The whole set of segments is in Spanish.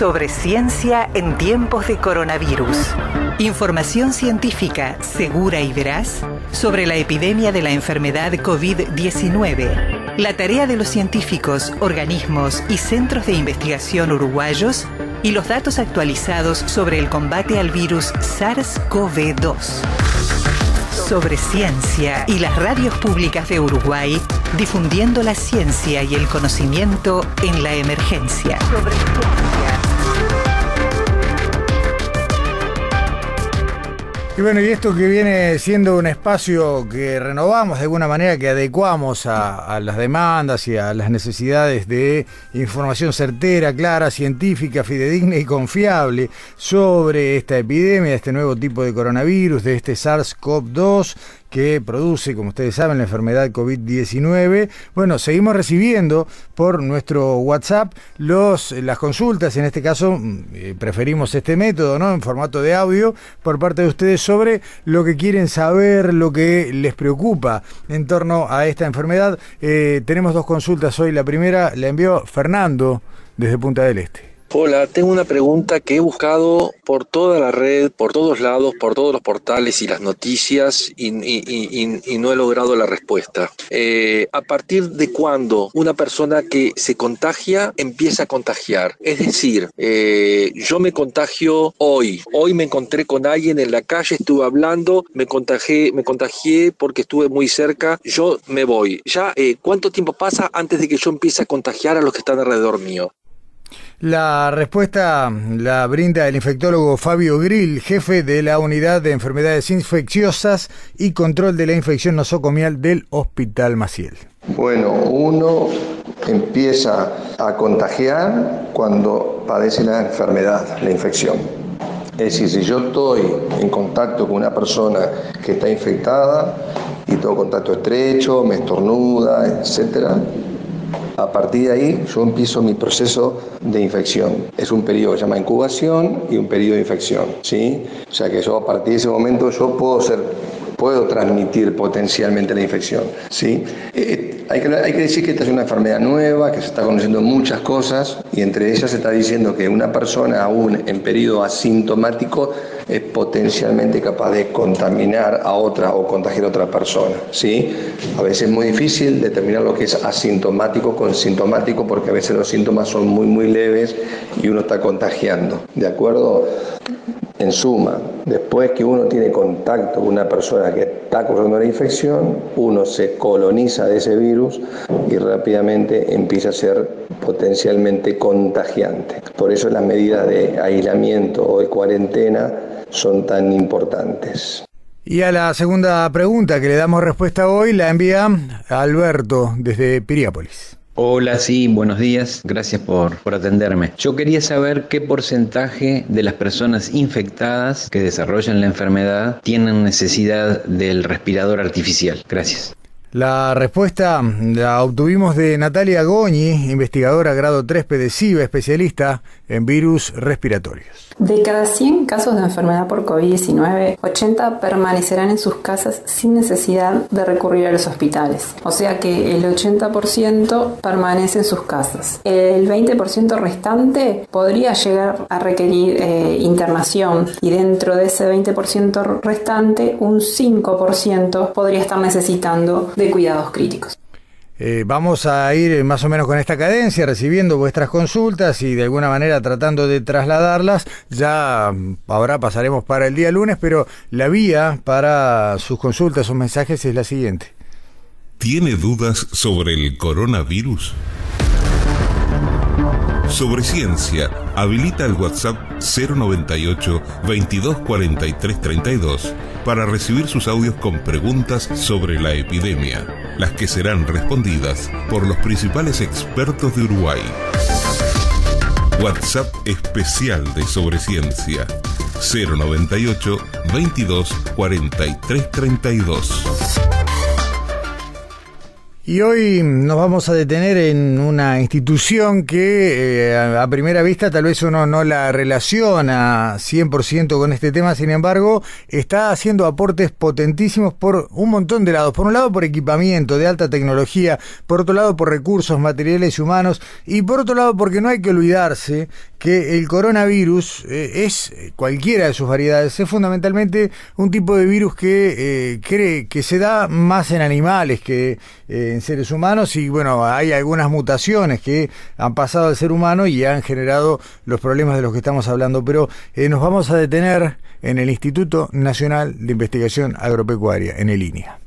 Sobre ciencia en tiempos de coronavirus. Información científica segura y veraz sobre la epidemia de la enfermedad COVID-19. La tarea de los científicos, organismos y centros de investigación uruguayos y los datos actualizados sobre el combate al virus SARS-CoV-2. Sobre ciencia y las radios públicas de Uruguay difundiendo la ciencia y el conocimiento en la emergencia. Y bueno, y esto que viene siendo un espacio que renovamos de alguna manera, que adecuamos a, las demandas y a las necesidades de información certera, clara, científica, fidedigna y confiable sobre esta epidemia, este nuevo tipo de coronavirus, de este SARS-CoV-2 que produce, como ustedes saben, la enfermedad COVID-19. Bueno, seguimos recibiendo por nuestro WhatsApp los, las consultas, en este caso mm, eh, preferimos este método, ¿no? En formato de audio, por parte de ustedes sobre lo que quieren saber, lo que les preocupa en torno a esta enfermedad. Eh, tenemos dos consultas hoy. La primera la envió Fernando desde Punta del Este. Hola, tengo una pregunta que he buscado por toda la red, por todos lados, por todos los portales y las noticias y, no he logrado la respuesta. Eh, ¿A partir de cuándo una persona que se contagia empieza a contagiar? Es decir, eh, yo me contagio hoy. Hoy me encontré con alguien en la calle, estuve hablando, me contagié, me contagié porque estuve muy cerca. Yo me voy. Ya, eh, ¿cuánto tiempo pasa antes de que yo empiece a contagiar a los que están alrededor mío? La respuesta la brinda el infectólogo Fabio Grill, jefe de la Unidad de Enfermedades Infecciosas y Control de la Infección Nosocomial del Hospital Maciel. Bueno, uno empieza a contagiar cuando padece la enfermedad, la infección. Es decir, si yo estoy en contacto con una persona que está infectada y tengo contacto estrecho, me estornuda, etcétera, a partir de ahí yo empiezo mi proceso de infección. Es un periodo que se llama incubación y un periodo de infección. ¿sí? O sea que yo a partir de ese momento yo puedo ser puedo transmitir potencialmente la infección. ¿sí? Eh, hay, que, decir que esta es una enfermedad nueva, que se está conociendo muchas cosas y entre ellas se está diciendo que una persona aún en periodo asintomático es potencialmente capaz de contaminar a otra o contagiar a otra persona. ¿sí? A veces es muy difícil determinar lo que es asintomático con sintomático porque a veces los síntomas son muy muy leves y uno está contagiando. ¿De acuerdo? En suma, después que uno tiene contacto con una persona que está corriendo la infección, uno se coloniza de ese virus y rápidamente empieza a ser potencialmente contagiante. Por eso las medidas de aislamiento o de cuarentena son tan importantes. Y a la segunda pregunta que le damos respuesta hoy la envía Alberto desde Piriápolis. Hola, sí, buenos días. Gracias por, por, atenderme. Yo quería saber qué porcentaje de las personas infectadas que desarrollan la enfermedad tienen necesidad del respirador artificial. Gracias. La respuesta la obtuvimos de Natalia Goñi, investigadora grado 3 PDCIVA, especialista en virus respiratorios. De cada 100 casos de enfermedad por COVID-19, 80 permanecerán en sus casas sin necesidad de recurrir a los hospitales. O sea que el 80% permanece en sus casas. El 20% restante podría llegar a requerir eh, internación y dentro de ese 20% restante, un 5% podría estar necesitando de cuidados críticos. Eh, vamos a ir más o menos con esta cadencia, recibiendo vuestras consultas y de alguna manera tratando de trasladarlas. Ya mm, ahora pasaremos para el día lunes, pero la vía para sus consultas o mensajes es la siguiente. ¿Tiene dudas sobre el coronavirus? Sobre ciencia, habilita el WhatsApp 098 2243 32 para recibir sus audios con preguntas sobre la epidemia, las que serán respondidas por los principales expertos de Uruguay. WhatsApp especial de Sobre Ciencia 098 22 32 Y hoy nos vamos a detener en una institución que eh, a primera vista tal vez uno no la relaciona 100% con este tema, sin embargo, está haciendo aportes potentísimos por un montón de lados. Por un lado, por equipamiento de alta tecnología, por otro lado, por recursos materiales y humanos, y por otro lado, porque no hay que olvidarse que el coronavirus eh, es cualquiera de sus variedades, es fundamentalmente un tipo de virus que eh, cree que se da más en animales que en seres humanos y bueno, hay algunas mutaciones que han pasado al ser humano y han generado los problemas de los que estamos hablando, pero eh, nos vamos a detener en el Instituto Nacional de Investigación Agropecuaria, en el INIA.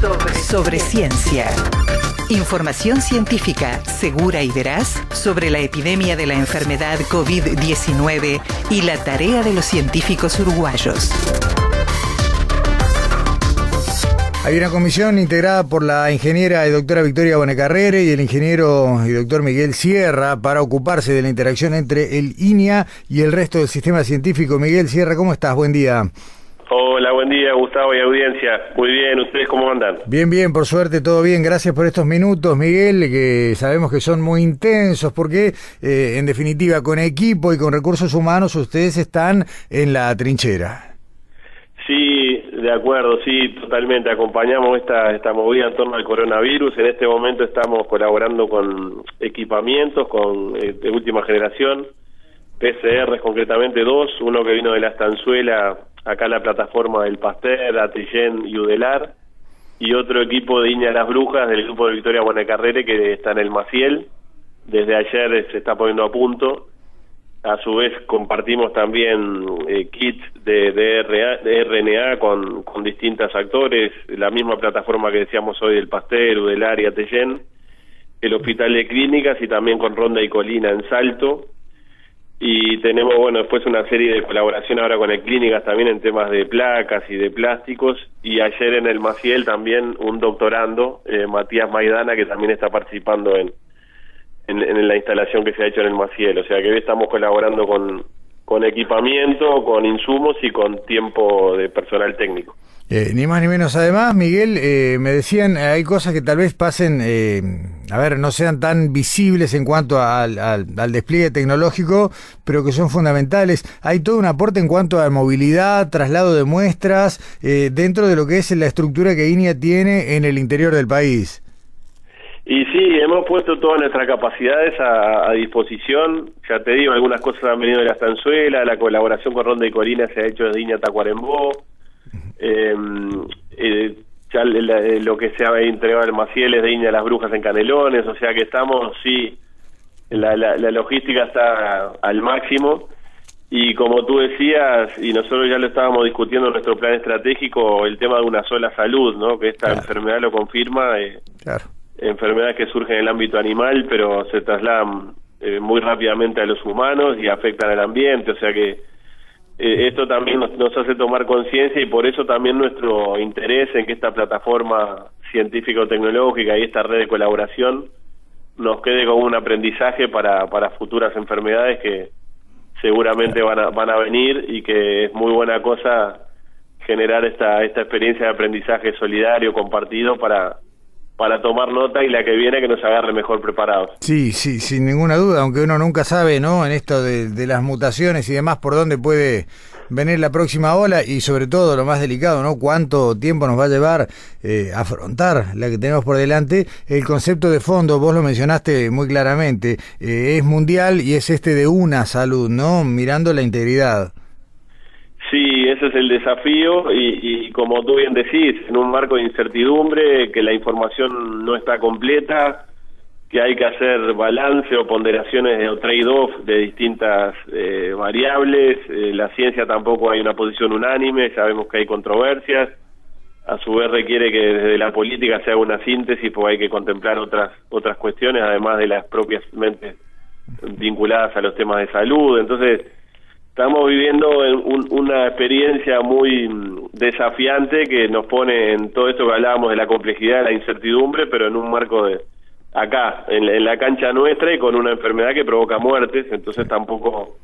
Sobre, sobre ciencia. Información científica segura y veraz sobre la epidemia de la enfermedad COVID-19 y la tarea de los científicos uruguayos. Hay una comisión integrada por la ingeniera y doctora Victoria Bonecarrere y el ingeniero y doctor Miguel Sierra para ocuparse de la interacción entre el INIA y el resto del sistema científico. Miguel Sierra, ¿cómo estás? Buen día. Hola, buen día Gustavo y audiencia. Muy bien, ¿ustedes cómo andan? Bien, bien, por suerte todo bien. Gracias por estos minutos, Miguel, que sabemos que son muy intensos porque, eh, en definitiva, con equipo y con recursos humanos ustedes están en la trinchera. De acuerdo, sí, totalmente. Acompañamos esta, esta movida en torno al coronavirus. En este momento estamos colaborando con equipamientos con eh, de última generación, PCRs concretamente dos, uno que vino de la estanzuela, acá la plataforma del Pasteur, Atillén y Udelar, y otro equipo de Iña Las Brujas del grupo de Victoria Buenacarrere que está en el Maciel. Desde ayer se está poniendo a punto a su vez compartimos también eh, kits de, de, RNA con, con distintos actores, la misma plataforma que decíamos hoy del Pasteur, del área Tellén, el Hospital de Clínicas y también con Ronda y Colina en Salto. Y tenemos, bueno, después una serie de colaboración ahora con el Clínicas también en temas de placas y de plásticos. Y ayer en el Maciel también un doctorando, eh, Matías Maidana, que también está participando en, en, la instalación que se ha hecho en el Maciel. O sea que hoy estamos colaborando con, con equipamiento, con insumos y con tiempo de personal técnico. Eh, ni más ni menos. Además, Miguel, eh, me decían, hay cosas que tal vez pasen, eh, a ver, no sean tan visibles en cuanto al, al, despliegue tecnológico, pero que son fundamentales. Hay todo un aporte en cuanto a movilidad, traslado de muestras, dentro de lo que es la estructura que INIA tiene en el interior del país. Y sí, hemos puesto todas nuestras capacidades a, disposición. Ya te digo, algunas cosas han venido de la estanzuela, la colaboración con Ronda y Corina se ha hecho desde Iña Tacuarembó. Em, eh, ya lo que se ha entregado al Maciel es de Iña Las Brujas en Canelones, o sea que estamos, sí, la, la, la logística está al máximo. Y como tú decías, y nosotros ya lo estábamos discutiendo en nuestro plan estratégico, el tema de una sola salud, ¿no? Que esta enfermedad lo confirma. Eh, claro enfermedades que surgen en el ámbito animal, pero se trasladan eh, muy rápidamente a los humanos y afectan al ambiente, o sea que eh, esto también nos, nos hace tomar conciencia y por eso también nuestro interés en que esta plataforma científico-tecnológica y esta red de colaboración nos quede como un aprendizaje para, para futuras enfermedades que seguramente van a, van a venir y que es muy buena cosa generar esta, esta experiencia de aprendizaje solidario, compartido para para tomar nota y la que viene que nos agarre mejor preparados. Sí, sí, sin ninguna duda, aunque uno nunca sabe, ¿no? En esto de, las mutaciones y demás, por dónde puede venir la próxima ola y sobre todo lo más delicado, ¿no? Cuánto tiempo nos va a llevar eh, afrontar la que tenemos por delante. El concepto de fondo, vos lo mencionaste muy claramente, eh, es mundial y es este de una salud, ¿no? Mirando la integridad. Ese es el desafío y, como tú bien decís, en un marco de incertidumbre, que la información no está completa, que hay que hacer balance o ponderaciones o trade-off de distintas eh, variables, eh, la ciencia tampoco hay una posición unánime, sabemos que hay controversias, a su vez requiere que desde la política se haga una síntesis porque hay que contemplar otras otras cuestiones además de las propias mentes vinculadas a los temas de salud, entonces estamos viviendo una experiencia muy desafiante que nos pone en todo esto que hablábamos de la complejidad, de la incertidumbre, pero en un marco de acá, en, la cancha nuestra y con una enfermedad que provoca muertes, entonces tampoco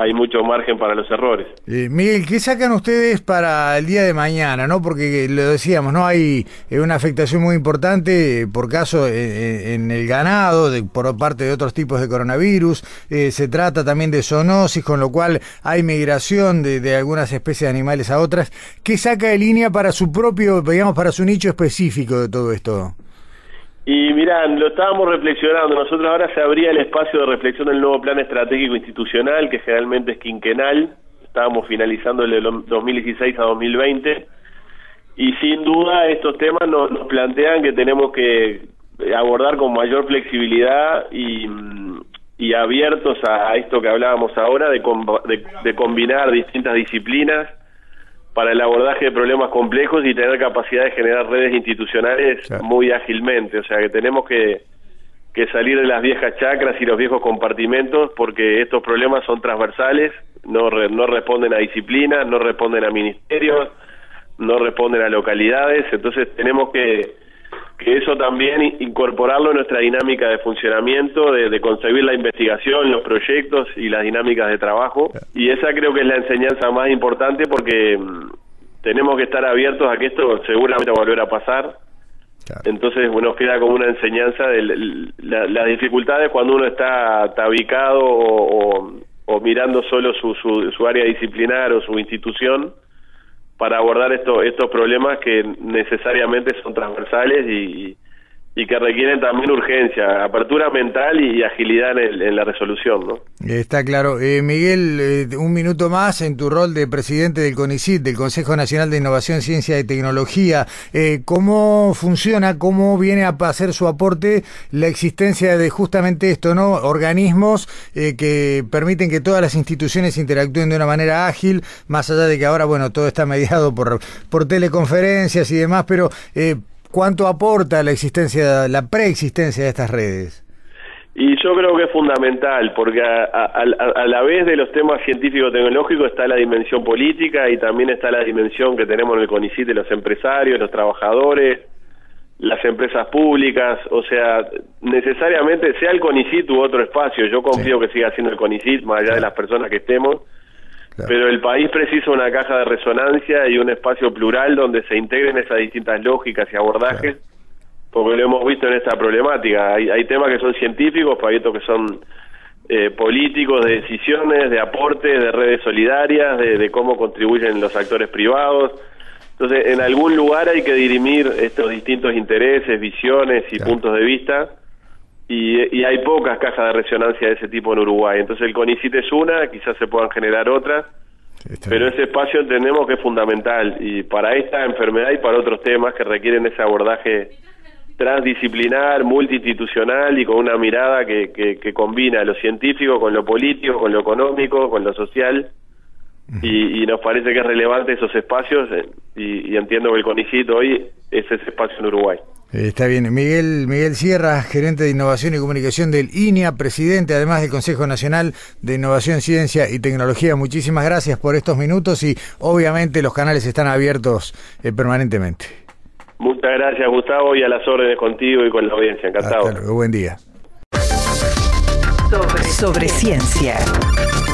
hay mucho margen para los errores. Eh, Miguel, ¿qué sacan ustedes para el día de mañana? no Porque lo decíamos, no hay eh, una afectación muy importante, por caso, en el ganado, de, por parte de otros tipos de coronavirus. se trata también de zoonosis, con lo cual hay migración de, de, algunas especies de animales a otras. ¿Qué saca de línea para su propio, digamos, para su nicho específico de todo esto? Y mirá, lo estábamos reflexionando. Nosotros ahora se abría el espacio de reflexión del nuevo plan estratégico institucional, que generalmente es quinquenal. Estábamos finalizando el de 2016 a 2020. Y sin duda estos temas nos, plantean que tenemos que abordar con mayor flexibilidad y, abiertos a, esto que hablábamos ahora, de, de combinar distintas disciplinas para el abordaje de problemas complejos y tener capacidad de generar redes institucionales muy ágilmente. O sea que tenemos que, que salir de las viejas chacras y los viejos compartimentos porque estos problemas son transversales, no, no responden a disciplinas, no responden a ministerios, no responden a localidades, entonces tenemos que que eso también incorporarlo en nuestra dinámica de funcionamiento, de, concebir la investigación, los proyectos y las dinámicas de trabajo. Y esa creo que es la enseñanza más importante porque mm, tenemos que estar abiertos a que esto seguramente va a volver a pasar. Entonces bueno, nos queda como una enseñanza de las dificultades cuando uno está tabicado o, o, mirando solo su, su, su área disciplinar o su institución para abordar estos estos problemas que necesariamente son transversales y, y que requieren también urgencia, apertura mental y agilidad en, la resolución. ¿no? Está claro. Eh, Miguel, eh, un minuto más en tu rol de presidente del CONICIT, del Consejo Nacional de Innovación, Ciencia y Tecnología. Eh, ¿Cómo funciona, cómo viene a hacer su aporte la existencia de justamente esto, ¿no? Organismos que permiten que todas las instituciones interactúen de una manera ágil, más allá de que ahora, bueno, todo está mediado por, por teleconferencias y demás, pero ¿Cuánto aporta la existencia, la preexistencia de estas redes? Y yo creo que es fundamental, porque a, la vez de los temas científico-tecnológicos está la dimensión política y también está la dimensión que tenemos en el CONICIT de los empresarios, los trabajadores, las empresas públicas, o sea, necesariamente sea el CONICIT u otro espacio, yo confío que siga siendo el CONICIT, más allá de las personas que estemos, pero el país precisa una caja de resonancia y un espacio plural donde se integren esas distintas lógicas y abordajes, porque lo hemos visto en esta problemática. Hay, hay temas que son científicos, proyectos que son eh, políticos, de decisiones, de aportes, de redes solidarias, de, cómo contribuyen los actores privados. Entonces, en algún lugar hay que dirimir estos distintos intereses, visiones y puntos de vista y, hay pocas cajas de resonancia de ese tipo en Uruguay. Entonces el CONICIT es una, quizás se puedan generar otras, pero ese espacio entendemos que es fundamental y para esta enfermedad y para otros temas que requieren ese abordaje transdisciplinar, multiinstitucional y con una mirada que, que, combina lo científico con lo político, con lo económico, con lo social. Y, nos parece que es relevante esos espacios eh, y, y entiendo que el CONICIT hoy es ese espacio en Uruguay. Eh, está bien. Miguel, Miguel Sierra, gerente de Innovación y Comunicación del INIA, presidente además del Consejo Nacional de Innovación, Ciencia y Tecnología. Muchísimas gracias por estos minutos y obviamente los canales están abiertos eh, permanentemente. Muchas gracias Gustavo y a las órdenes contigo y con la audiencia. Encantado. Hasta Buen día. Sobre, ciencia.